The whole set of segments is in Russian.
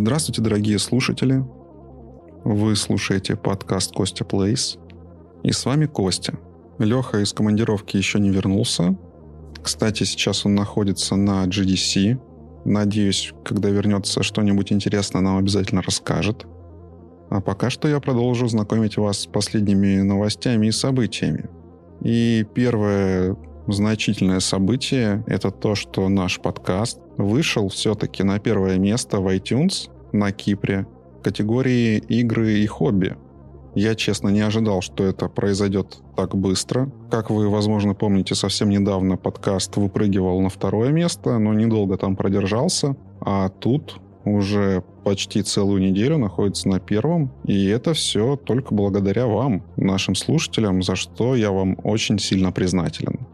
Здравствуйте, дорогие слушатели. Вы слушаете подкаст Костя Плейс. И с вами Костя. Леха из командировки еще не вернулся. Кстати, сейчас он находится на GDC. Надеюсь, когда вернется что-нибудь интересное, нам обязательно расскажет. А пока что я продолжу знакомить вас с последними новостями и событиями. И первое значительное событие — это то, что наш подкаст вышел все-таки на первое место в iTunes на Кипре в категории «Игры и хобби». Я, честно, не ожидал, что это произойдет так быстро. Как вы, возможно, помните, совсем недавно подкаст выпрыгивал на второе место, но недолго там продержался. А тут уже почти целую неделю находится на первом. И это все только благодаря вам, нашим слушателям, за что я вам очень сильно признателен.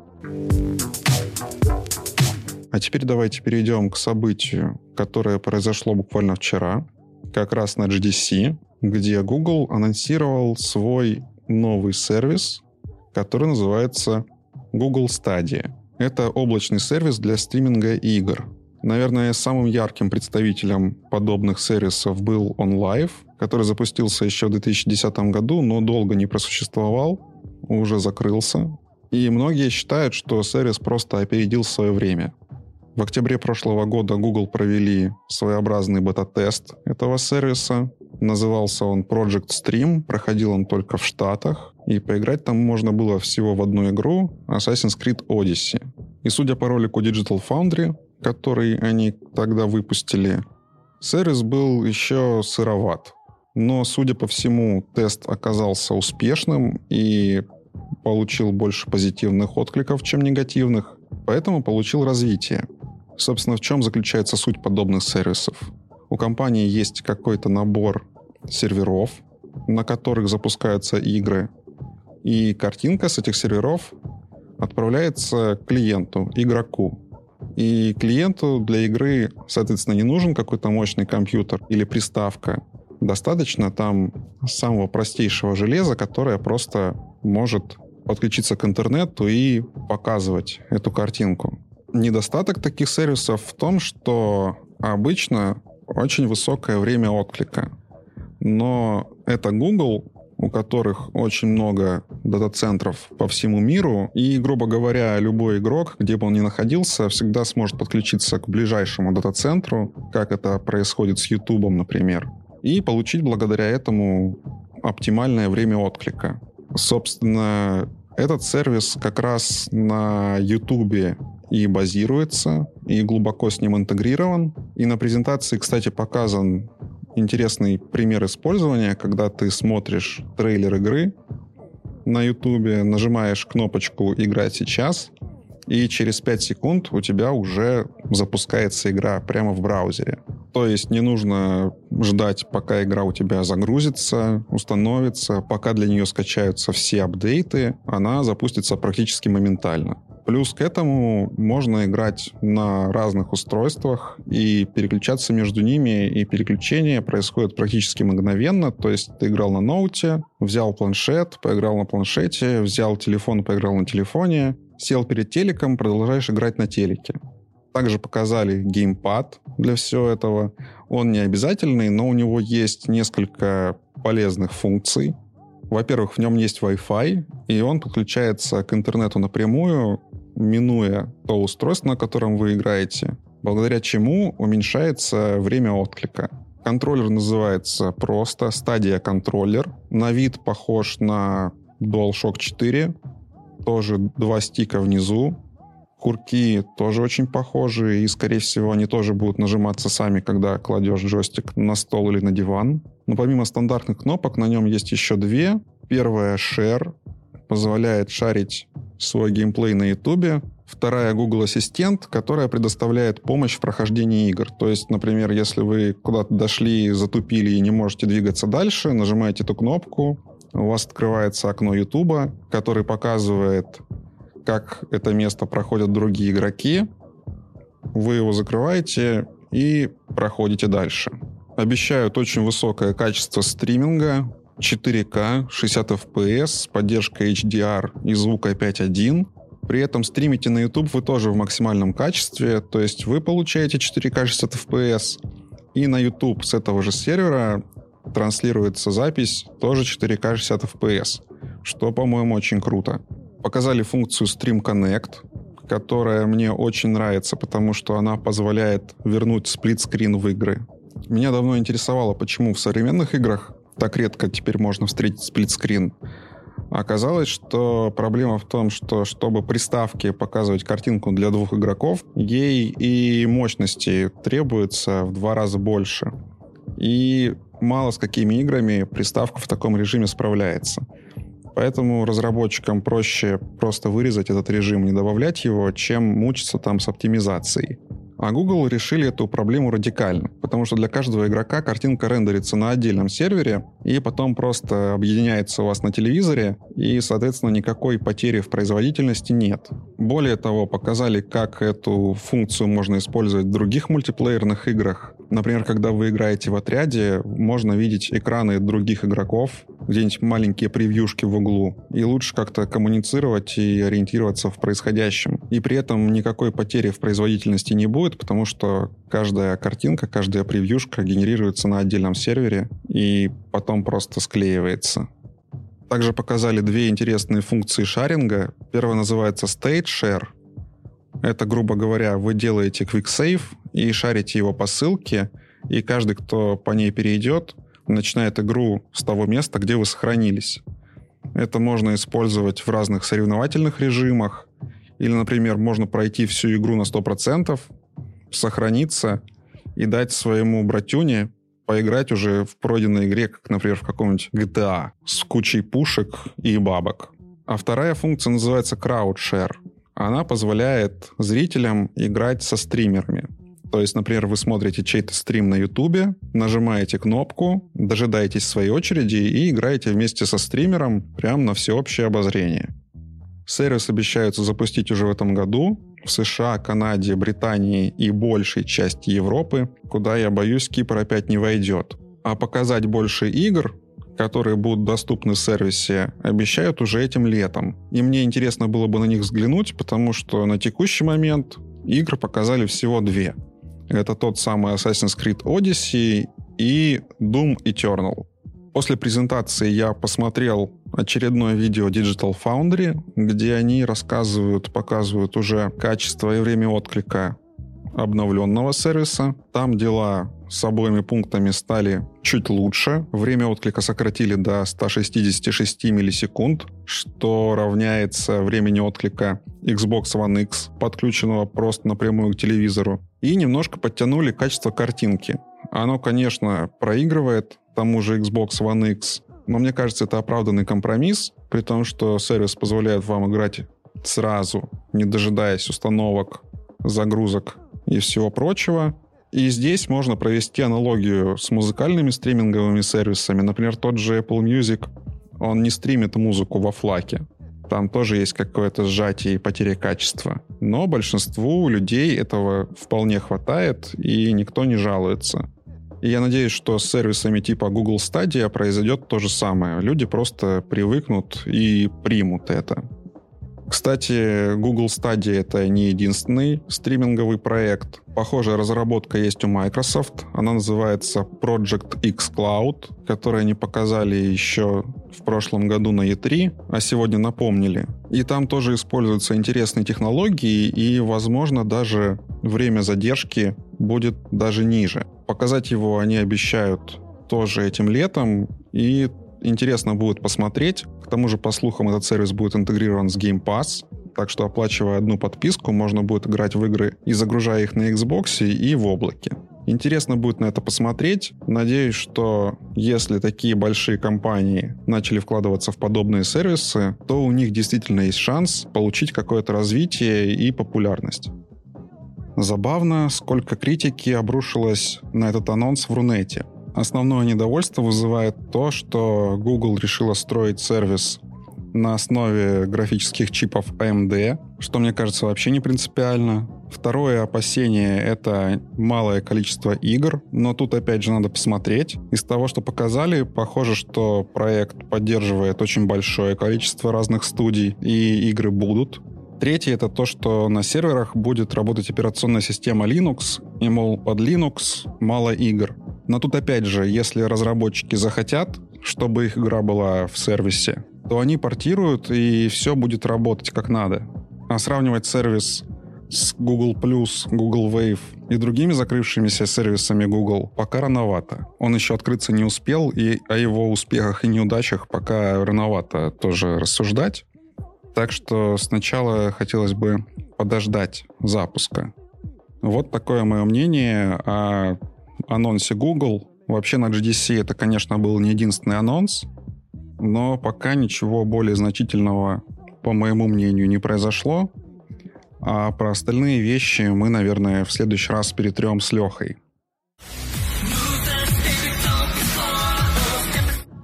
А теперь давайте перейдем к событию, которое произошло буквально вчера, как раз на GDC, где Google анонсировал свой новый сервис, который называется Google Stadia. Это облачный сервис для стриминга игр. Наверное, самым ярким представителем подобных сервисов был OnLive, который запустился еще в 2010 году, но долго не просуществовал, уже закрылся. И многие считают, что сервис просто опередил свое время. В октябре прошлого года Google провели своеобразный бета-тест этого сервиса. Назывался он Project Stream, проходил он только в Штатах, и поиграть там можно было всего в одну игру Assassin's Creed Odyssey. И судя по ролику Digital Foundry, который они тогда выпустили, сервис был еще сыроват. Но, судя по всему, тест оказался успешным и получил больше позитивных откликов, чем негативных, поэтому получил развитие. Собственно, в чем заключается суть подобных сервисов? У компании есть какой-то набор серверов, на которых запускаются игры, и картинка с этих серверов отправляется клиенту, игроку. И клиенту для игры, соответственно, не нужен какой-то мощный компьютер или приставка. Достаточно там самого простейшего железа, которое просто может подключиться к интернету и показывать эту картинку. Недостаток таких сервисов в том, что обычно очень высокое время отклика. Но это Google, у которых очень много дата-центров по всему миру, и, грубо говоря, любой игрок, где бы он ни находился, всегда сможет подключиться к ближайшему дата-центру, как это происходит с YouTube, например, и получить благодаря этому оптимальное время отклика. Собственно, этот сервис как раз на YouTube и базируется, и глубоко с ним интегрирован. И на презентации, кстати, показан интересный пример использования, когда ты смотришь трейлер игры на YouTube, нажимаешь кнопочку «Играть сейчас», и через 5 секунд у тебя уже запускается игра прямо в браузере. То есть не нужно ждать, пока игра у тебя загрузится, установится, пока для нее скачаются все апдейты, она запустится практически моментально. Плюс к этому можно играть на разных устройствах и переключаться между ними, и переключение происходит практически мгновенно. То есть ты играл на ноуте, взял планшет, поиграл на планшете, взял телефон, поиграл на телефоне, сел перед телеком, продолжаешь играть на телеке. Также показали геймпад для всего этого. Он не обязательный, но у него есть несколько полезных функций. Во-первых, в нем есть Wi-Fi, и он подключается к интернету напрямую, минуя то устройство, на котором вы играете, благодаря чему уменьшается время отклика. Контроллер называется просто стадия контроллер. На вид похож на DualShock 4. Тоже два стика внизу. Курки тоже очень похожи, и, скорее всего, они тоже будут нажиматься сами, когда кладешь джойстик на стол или на диван. Но помимо стандартных кнопок, на нем есть еще две. Первая — Share, позволяет шарить свой геймплей на YouTube. Вторая Google Ассистент, которая предоставляет помощь в прохождении игр. То есть, например, если вы куда-то дошли, затупили и не можете двигаться дальше, нажимаете эту кнопку, у вас открывается окно YouTube, который показывает, как это место проходят другие игроки. Вы его закрываете и проходите дальше. Обещают очень высокое качество стриминга, 4К, 60 FPS, с поддержкой HDR и звука 5.1. При этом стримите на YouTube вы тоже в максимальном качестве, то есть вы получаете 4К 60 FPS, И на YouTube с этого же сервера транслируется запись тоже 4К 60 FPS, что, по-моему, очень круто. Показали функцию Stream Connect, которая мне очень нравится, потому что она позволяет вернуть сплитскрин в игры. Меня давно интересовало, почему в современных играх так редко теперь можно встретить сплитскрин. Оказалось, что проблема в том, что чтобы приставке показывать картинку для двух игроков, ей и мощности требуется в два раза больше. И мало с какими играми приставка в таком режиме справляется. Поэтому разработчикам проще просто вырезать этот режим, не добавлять его, чем мучиться там с оптимизацией. А Google решили эту проблему радикально, потому что для каждого игрока картинка рендерится на отдельном сервере и потом просто объединяется у вас на телевизоре, и, соответственно, никакой потери в производительности нет. Более того, показали, как эту функцию можно использовать в других мультиплеерных играх. Например, когда вы играете в отряде, можно видеть экраны других игроков, где-нибудь маленькие превьюшки в углу, и лучше как-то коммуницировать и ориентироваться в происходящем. И при этом никакой потери в производительности не будет, потому что каждая картинка, каждая превьюшка генерируется на отдельном сервере и потом просто склеивается. Также показали две интересные функции шаринга. Первая называется State Share. Это, грубо говоря, вы делаете Quick Save и шарите его по ссылке, и каждый, кто по ней перейдет, начинает игру с того места, где вы сохранились. Это можно использовать в разных соревновательных режимах. Или, например, можно пройти всю игру на 100%, сохраниться и дать своему братюне поиграть уже в пройденной игре, как, например, в каком-нибудь GTA с кучей пушек и бабок. А вторая функция называется Crowd Share. Она позволяет зрителям играть со стримерами. То есть, например, вы смотрите чей-то стрим на Ютубе, нажимаете кнопку, дожидаетесь своей очереди и играете вместе со стримером прямо на всеобщее обозрение. Сервис обещаются запустить уже в этом году в США, Канаде, Британии и большей части Европы, куда, я боюсь, Кипр опять не войдет. А показать больше игр, которые будут доступны в сервисе, обещают уже этим летом. И мне интересно было бы на них взглянуть, потому что на текущий момент игр показали всего две. Это тот самый Assassin's Creed Odyssey и Doom Eternal. После презентации я посмотрел очередное видео Digital Foundry, где они рассказывают, показывают уже качество и время отклика обновленного сервиса. Там дела с обоими пунктами стали чуть лучше. Время отклика сократили до 166 миллисекунд, что равняется времени отклика Xbox One X, подключенного просто напрямую к телевизору. И немножко подтянули качество картинки. Оно, конечно, проигрывает тому же Xbox One X, но мне кажется, это оправданный компромисс, при том, что сервис позволяет вам играть сразу, не дожидаясь установок, загрузок и всего прочего. И здесь можно провести аналогию с музыкальными стриминговыми сервисами. Например, тот же Apple Music, он не стримит музыку во флаке. Там тоже есть какое-то сжатие и потеря качества. Но большинству людей этого вполне хватает, и никто не жалуется. И я надеюсь, что с сервисами типа Google Stadia произойдет то же самое. Люди просто привыкнут и примут это. Кстати, Google Stadia это не единственный стриминговый проект. Похожая разработка есть у Microsoft. Она называется Project X Cloud, которую они показали еще в прошлом году на E3, а сегодня напомнили. И там тоже используются интересные технологии, и, возможно, даже время задержки будет даже ниже. Показать его они обещают тоже этим летом, и интересно будет посмотреть. К тому же, по слухам, этот сервис будет интегрирован с Game Pass, так что, оплачивая одну подписку, можно будет играть в игры и загружая их на Xbox и в облаке. Интересно будет на это посмотреть. Надеюсь, что если такие большие компании начали вкладываться в подобные сервисы, то у них действительно есть шанс получить какое-то развитие и популярность. Забавно, сколько критики обрушилось на этот анонс в Рунете. Основное недовольство вызывает то, что Google решила строить сервис на основе графических чипов AMD, что мне кажется вообще не принципиально. Второе опасение — это малое количество игр, но тут опять же надо посмотреть. Из того, что показали, похоже, что проект поддерживает очень большое количество разных студий, и игры будут. Третье — это то, что на серверах будет работать операционная система Linux, И, мол, под Linux мало игр. Но тут опять же, если разработчики захотят, чтобы их игра была в сервисе, то они портируют, и все будет работать как надо. А сравнивать сервис с Google+, Google Wave и другими закрывшимися сервисами Google пока рановато. Он еще открыться не успел, и о его успехах и неудачах пока рановато тоже рассуждать. Так что сначала хотелось бы подождать запуска. Вот такое мое мнение о анонсе Google. Вообще на GDC это, конечно, был не единственный анонс, но пока ничего более значительного, по моему мнению, не произошло. А про остальные вещи мы, наверное, в следующий раз перетрем с Лехой.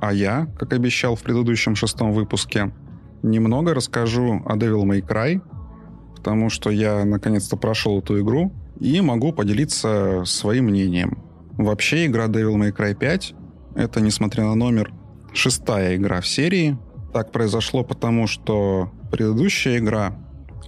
А я, как обещал в предыдущем шестом выпуске, немного расскажу о Devil May Cry, потому что я наконец-то прошел эту игру и могу поделиться своим мнением. Вообще игра Devil May Cry 5 это, несмотря на номер, шестая игра в серии. Так произошло потому, что предыдущая игра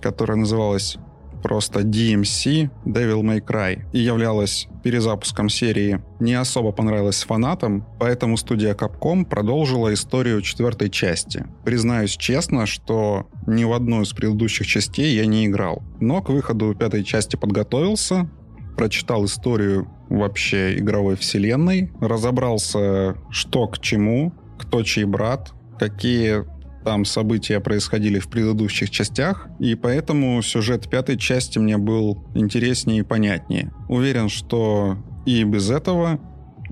которая называлась просто DMC Devil May Cry и являлась перезапуском серии, не особо понравилась фанатам, поэтому студия Capcom продолжила историю четвертой части. Признаюсь честно, что ни в одну из предыдущих частей я не играл, но к выходу пятой части подготовился, прочитал историю вообще игровой вселенной, разобрался, что к чему, кто чей брат, какие там события происходили в предыдущих частях, и поэтому сюжет пятой части мне был интереснее и понятнее. Уверен, что и без этого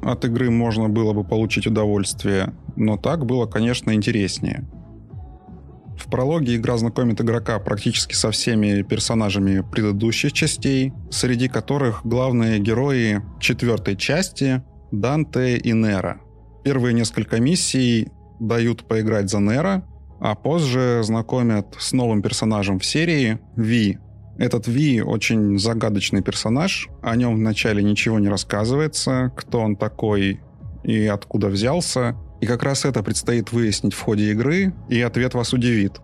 от игры можно было бы получить удовольствие, но так было, конечно, интереснее. В прологе игра знакомит игрока практически со всеми персонажами предыдущих частей, среди которых главные герои четвертой части — Данте и Нера. Первые несколько миссий дают поиграть за Нера, а позже знакомят с новым персонажем в серии Ви. Этот Ви очень загадочный персонаж, о нем вначале ничего не рассказывается, кто он такой и откуда взялся. И как раз это предстоит выяснить в ходе игры, и ответ вас удивит.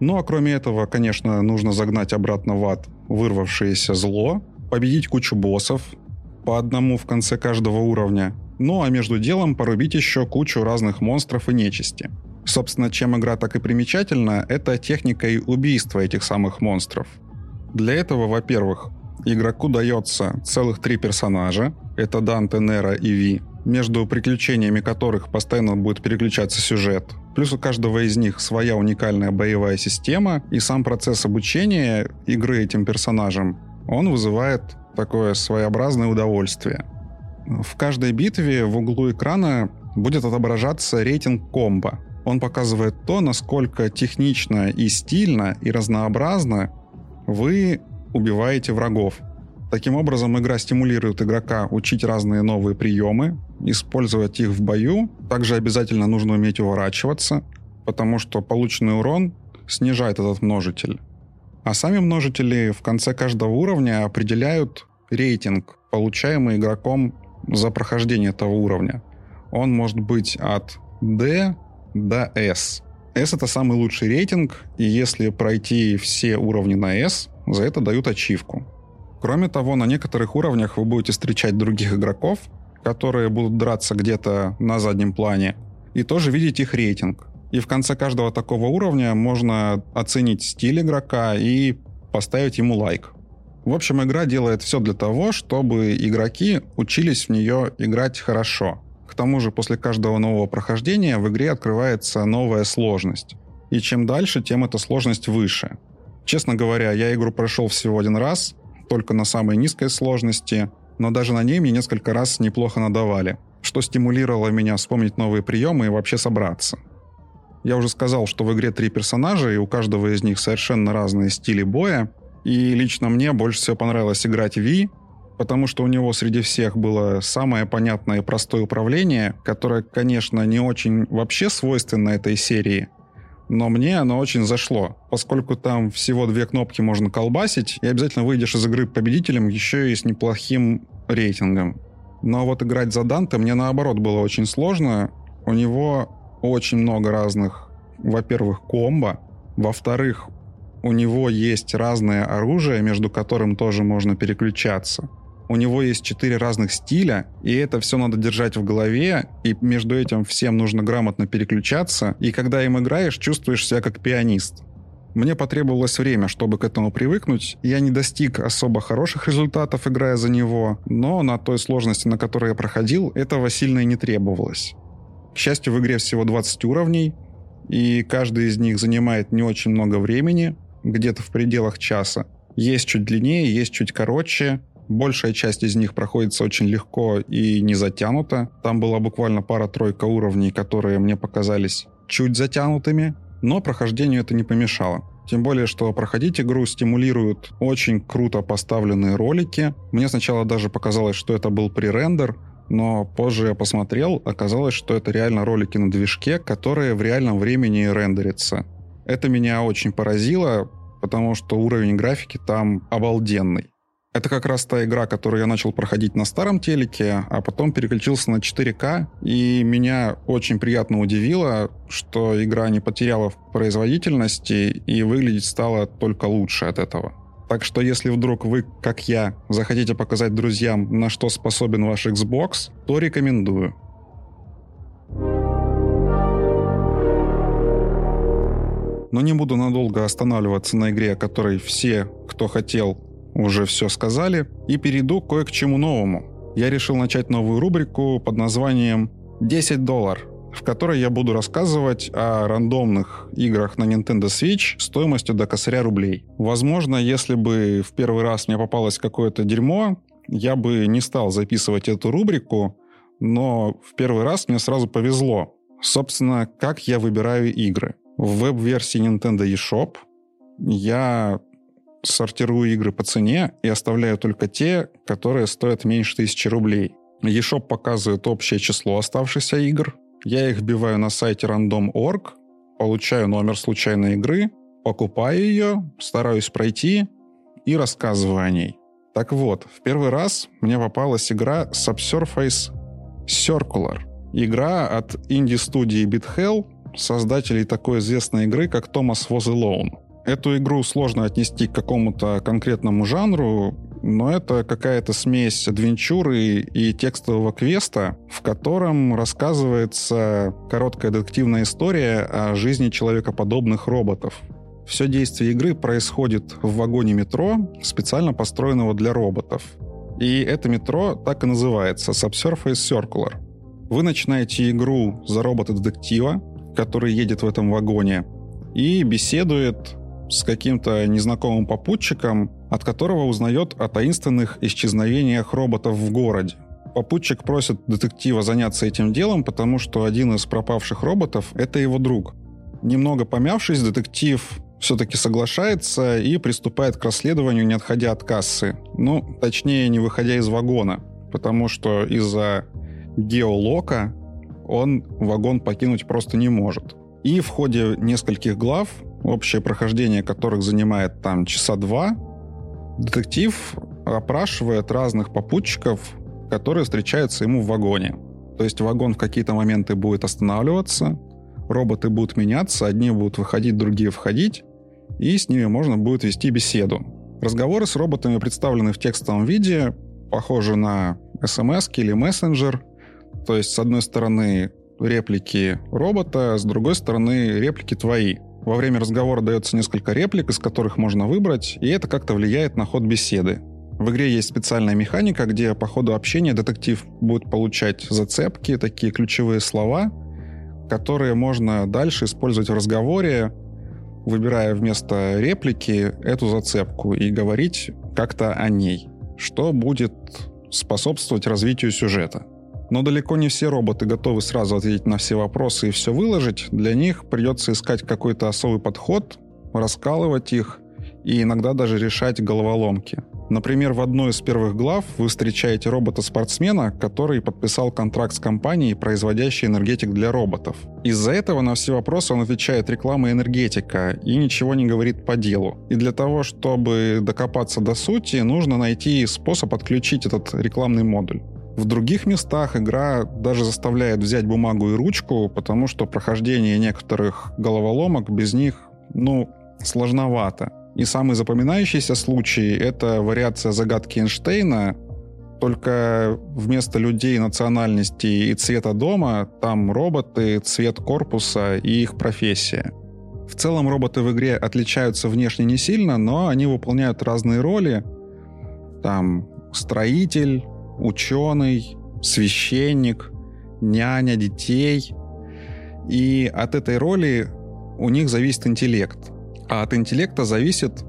Ну а кроме этого, конечно, нужно загнать обратно в ад вырвавшееся зло, победить кучу боссов, по одному в конце каждого уровня, ну а между делом порубить еще кучу разных монстров и нечисти. Собственно, чем игра так и примечательна, это техникой убийства этих самых монстров. Для этого, во-первых, игроку дается целых три персонажа. Это Данте, Нера и Ви, между приключениями которых постоянно будет переключаться сюжет. Плюс у каждого из них своя уникальная боевая система, и сам процесс обучения игры этим персонажам, он вызывает такое своеобразное удовольствие. В каждой битве в углу экрана будет отображаться рейтинг комбо. Он показывает то, насколько технично и стильно и разнообразно вы убиваете врагов. Таким образом, игра стимулирует игрока учить разные новые приемы, использовать их в бою. Также обязательно нужно уметь уворачиваться, потому что полученный урон снижает этот множитель. А сами множители в конце каждого уровня определяют рейтинг, получаемый игроком за прохождение этого уровня. Он может быть от D до S. S это самый лучший рейтинг, и если пройти все уровни на S, за это дают ачивку. Кроме того, на некоторых уровнях вы будете встречать других игроков, которые будут драться где-то на заднем плане, и тоже видеть их рейтинг. И в конце каждого такого уровня можно оценить стиль игрока и поставить ему лайк. В общем, игра делает все для того, чтобы игроки учились в нее играть хорошо – тому же после каждого нового прохождения в игре открывается новая сложность. И чем дальше, тем эта сложность выше. Честно говоря, я игру прошел всего один раз, только на самой низкой сложности, но даже на ней мне несколько раз неплохо надавали, что стимулировало меня вспомнить новые приемы и вообще собраться. Я уже сказал, что в игре три персонажа, и у каждого из них совершенно разные стили боя, и лично мне больше всего понравилось играть Ви, потому что у него среди всех было самое понятное и простое управление, которое, конечно, не очень вообще свойственно этой серии, но мне оно очень зашло, поскольку там всего две кнопки можно колбасить, и обязательно выйдешь из игры победителем еще и с неплохим рейтингом. Но вот играть за Данте мне наоборот было очень сложно. У него очень много разных, во-первых, комбо, во-вторых, у него есть разное оружие, между которым тоже можно переключаться. У него есть четыре разных стиля, и это все надо держать в голове, и между этим всем нужно грамотно переключаться, и когда им играешь, чувствуешь себя как пианист. Мне потребовалось время, чтобы к этому привыкнуть. Я не достиг особо хороших результатов, играя за него, но на той сложности, на которой я проходил, этого сильно и не требовалось. К счастью, в игре всего 20 уровней, и каждый из них занимает не очень много времени, где-то в пределах часа. Есть чуть длиннее, есть чуть короче. Большая часть из них проходится очень легко и не затянута. Там была буквально пара-тройка уровней, которые мне показались чуть затянутыми, но прохождению это не помешало. Тем более, что проходить игру стимулируют очень круто поставленные ролики. Мне сначала даже показалось, что это был пререндер, но позже я посмотрел, оказалось, что это реально ролики на движке, которые в реальном времени рендерятся. Это меня очень поразило, потому что уровень графики там обалденный. Это как раз та игра, которую я начал проходить на старом телеке, а потом переключился на 4К, и меня очень приятно удивило, что игра не потеряла в производительности и выглядеть стала только лучше от этого. Так что если вдруг вы, как я, захотите показать друзьям, на что способен ваш Xbox, то рекомендую. Но не буду надолго останавливаться на игре, о которой все, кто хотел, уже все сказали, и перейду кое к чему новому. Я решил начать новую рубрику под названием «10 доллар», в которой я буду рассказывать о рандомных играх на Nintendo Switch стоимостью до косаря рублей. Возможно, если бы в первый раз мне попалось какое-то дерьмо, я бы не стал записывать эту рубрику, но в первый раз мне сразу повезло. Собственно, как я выбираю игры. В веб-версии Nintendo eShop я сортирую игры по цене и оставляю только те, которые стоят меньше тысячи рублей. eShop показывает общее число оставшихся игр. Я их вбиваю на сайте random.org, получаю номер случайной игры, покупаю ее, стараюсь пройти и рассказываю о ней. Так вот, в первый раз мне попалась игра Subsurface Circular. Игра от инди-студии BitHell, создателей такой известной игры, как Thomas Was Alone. Эту игру сложно отнести к какому-то конкретному жанру, но это какая-то смесь адвенчуры и текстового квеста, в котором рассказывается короткая детективная история о жизни человекоподобных роботов. Все действие игры происходит в вагоне метро, специально построенного для роботов. И это метро так и называется — Subsurface Circular. Вы начинаете игру за робота-детектива, который едет в этом вагоне, и беседует с каким-то незнакомым попутчиком, от которого узнает о таинственных исчезновениях роботов в городе. Попутчик просит детектива заняться этим делом, потому что один из пропавших роботов — это его друг. Немного помявшись, детектив все-таки соглашается и приступает к расследованию, не отходя от кассы. Ну, точнее, не выходя из вагона, потому что из-за геолока он вагон покинуть просто не может. И в ходе нескольких глав общее прохождение которых занимает там часа два, детектив опрашивает разных попутчиков, которые встречаются ему в вагоне. То есть вагон в какие-то моменты будет останавливаться, роботы будут меняться, одни будут выходить, другие входить, и с ними можно будет вести беседу. Разговоры с роботами представлены в текстовом виде, похожи на смс или мессенджер. То есть, с одной стороны, реплики робота, с другой стороны, реплики твои. Во время разговора дается несколько реплик, из которых можно выбрать, и это как-то влияет на ход беседы. В игре есть специальная механика, где по ходу общения детектив будет получать зацепки, такие ключевые слова, которые можно дальше использовать в разговоре, выбирая вместо реплики эту зацепку и говорить как-то о ней, что будет способствовать развитию сюжета. Но далеко не все роботы готовы сразу ответить на все вопросы и все выложить. Для них придется искать какой-то особый подход, раскалывать их и иногда даже решать головоломки. Например, в одной из первых глав вы встречаете робота-спортсмена, который подписал контракт с компанией, производящей энергетик для роботов. Из-за этого на все вопросы он отвечает реклама энергетика и ничего не говорит по делу. И для того, чтобы докопаться до сути, нужно найти способ отключить этот рекламный модуль. В других местах игра даже заставляет взять бумагу и ручку, потому что прохождение некоторых головоломок без них, ну, сложновато. И самый запоминающийся случай — это вариация загадки Эйнштейна, только вместо людей, национальности и цвета дома там роботы, цвет корпуса и их профессия. В целом роботы в игре отличаются внешне не сильно, но они выполняют разные роли. Там строитель, ученый, священник, няня детей. И от этой роли у них зависит интеллект. А от интеллекта зависит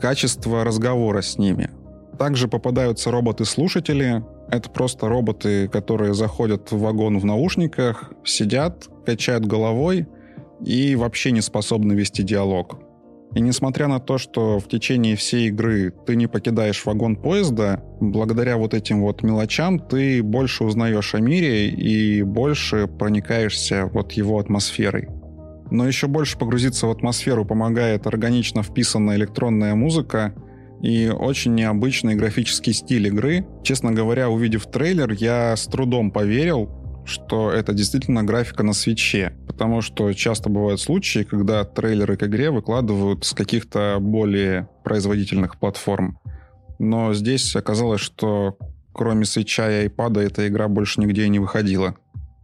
качество разговора с ними. Также попадаются роботы-слушатели. Это просто роботы, которые заходят в вагон в наушниках, сидят, качают головой и вообще не способны вести диалог. И несмотря на то, что в течение всей игры ты не покидаешь вагон поезда, благодаря вот этим вот мелочам ты больше узнаешь о мире и больше проникаешься вот его атмосферой. Но еще больше погрузиться в атмосферу помогает органично вписанная электронная музыка и очень необычный графический стиль игры. Честно говоря, увидев трейлер, я с трудом поверил, что это действительно графика на свече. Потому что часто бывают случаи, когда трейлеры к игре выкладывают с каких-то более производительных платформ. Но здесь оказалось, что кроме свеча и iPad эта игра больше нигде не выходила.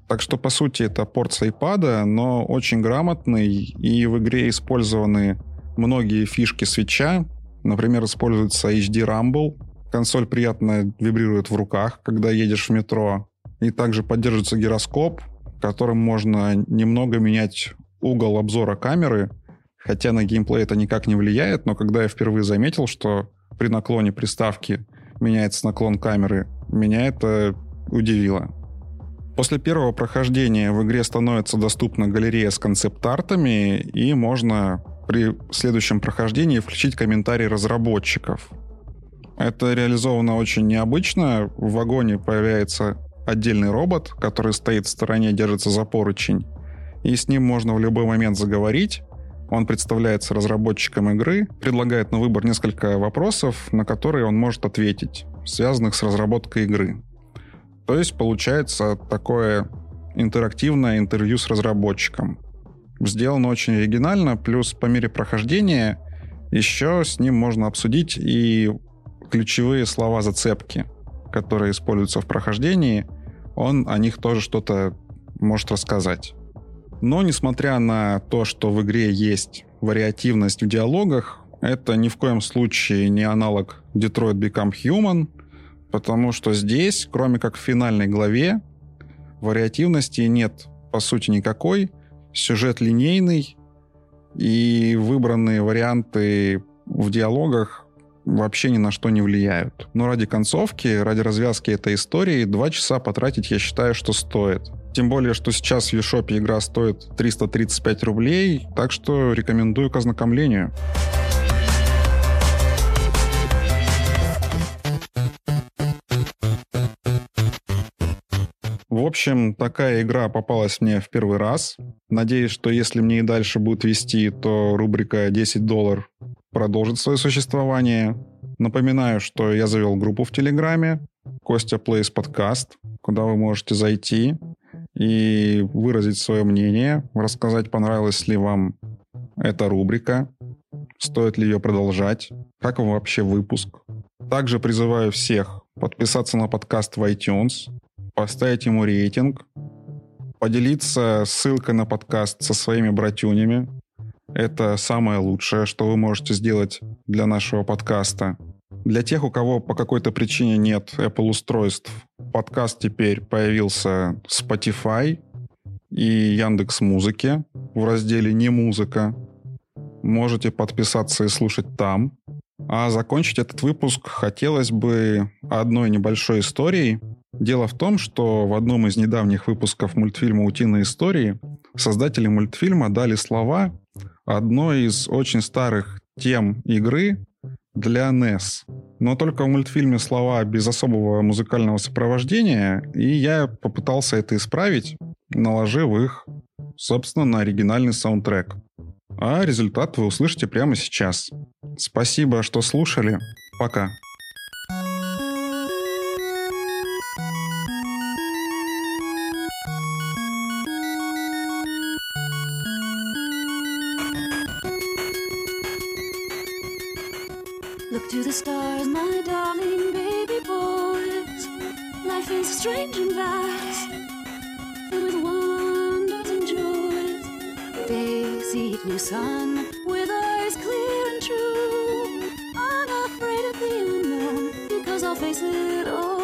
Так что, по сути, это порт с iPad, но очень грамотный, и в игре использованы многие фишки свеча. Например, используется HD Rumble. Консоль приятно вибрирует в руках, когда едешь в метро. И также поддерживается гироскоп, которым можно немного менять угол обзора камеры, хотя на геймплей это никак не влияет, но когда я впервые заметил, что при наклоне приставки меняется наклон камеры, меня это удивило. После первого прохождения в игре становится доступна галерея с концепт-артами, и можно при следующем прохождении включить комментарии разработчиков. Это реализовано очень необычно. В вагоне появляется отдельный робот, который стоит в стороне, держится за поручень, и с ним можно в любой момент заговорить. Он представляется разработчиком игры, предлагает на выбор несколько вопросов, на которые он может ответить, связанных с разработкой игры. То есть получается такое интерактивное интервью с разработчиком. Сделано очень оригинально, плюс по мере прохождения еще с ним можно обсудить и ключевые слова зацепки, которые используются в прохождении, он о них тоже что-то может рассказать. Но несмотря на то, что в игре есть вариативность в диалогах, это ни в коем случае не аналог Detroit Become Human, потому что здесь, кроме как в финальной главе, вариативности нет по сути никакой, сюжет линейный, и выбранные варианты в диалогах вообще ни на что не влияют. Но ради концовки, ради развязки этой истории, два часа потратить я считаю, что стоит. Тем более, что сейчас в Ешопе игра стоит 335 рублей, так что рекомендую к ознакомлению. В общем, такая игра попалась мне в первый раз. Надеюсь, что если мне и дальше будут вести, то рубрика 10 долларов продолжит свое существование. Напоминаю, что я завел группу в Телеграме Костя Плейс Подкаст, куда вы можете зайти и выразить свое мнение, рассказать, понравилась ли вам эта рубрика, стоит ли ее продолжать, как вам вообще выпуск. Также призываю всех подписаться на подкаст в iTunes, поставить ему рейтинг, поделиться ссылкой на подкаст со своими братюнями. Это самое лучшее, что вы можете сделать для нашего подкаста. Для тех, у кого по какой-то причине нет Apple устройств, подкаст теперь появился Spotify и Яндекс Музыки в разделе «Не музыка». Можете подписаться и слушать там. А закончить этот выпуск хотелось бы одной небольшой историей. Дело в том, что в одном из недавних выпусков мультфильма «Утиные истории» создатели мультфильма дали слова одной из очень старых тем игры для NES. Но только в мультфильме слова без особого музыкального сопровождения, и я попытался это исправить, наложив их, собственно, на оригинальный саундтрек. А результат вы услышите прямо сейчас. Спасибо, что слушали. Пока. Stars, my darling baby boy. Life is strange and vast, filled with wonders and joys. Days seek new sun with eyes clear and true, unafraid of the unknown, because I'll face it all.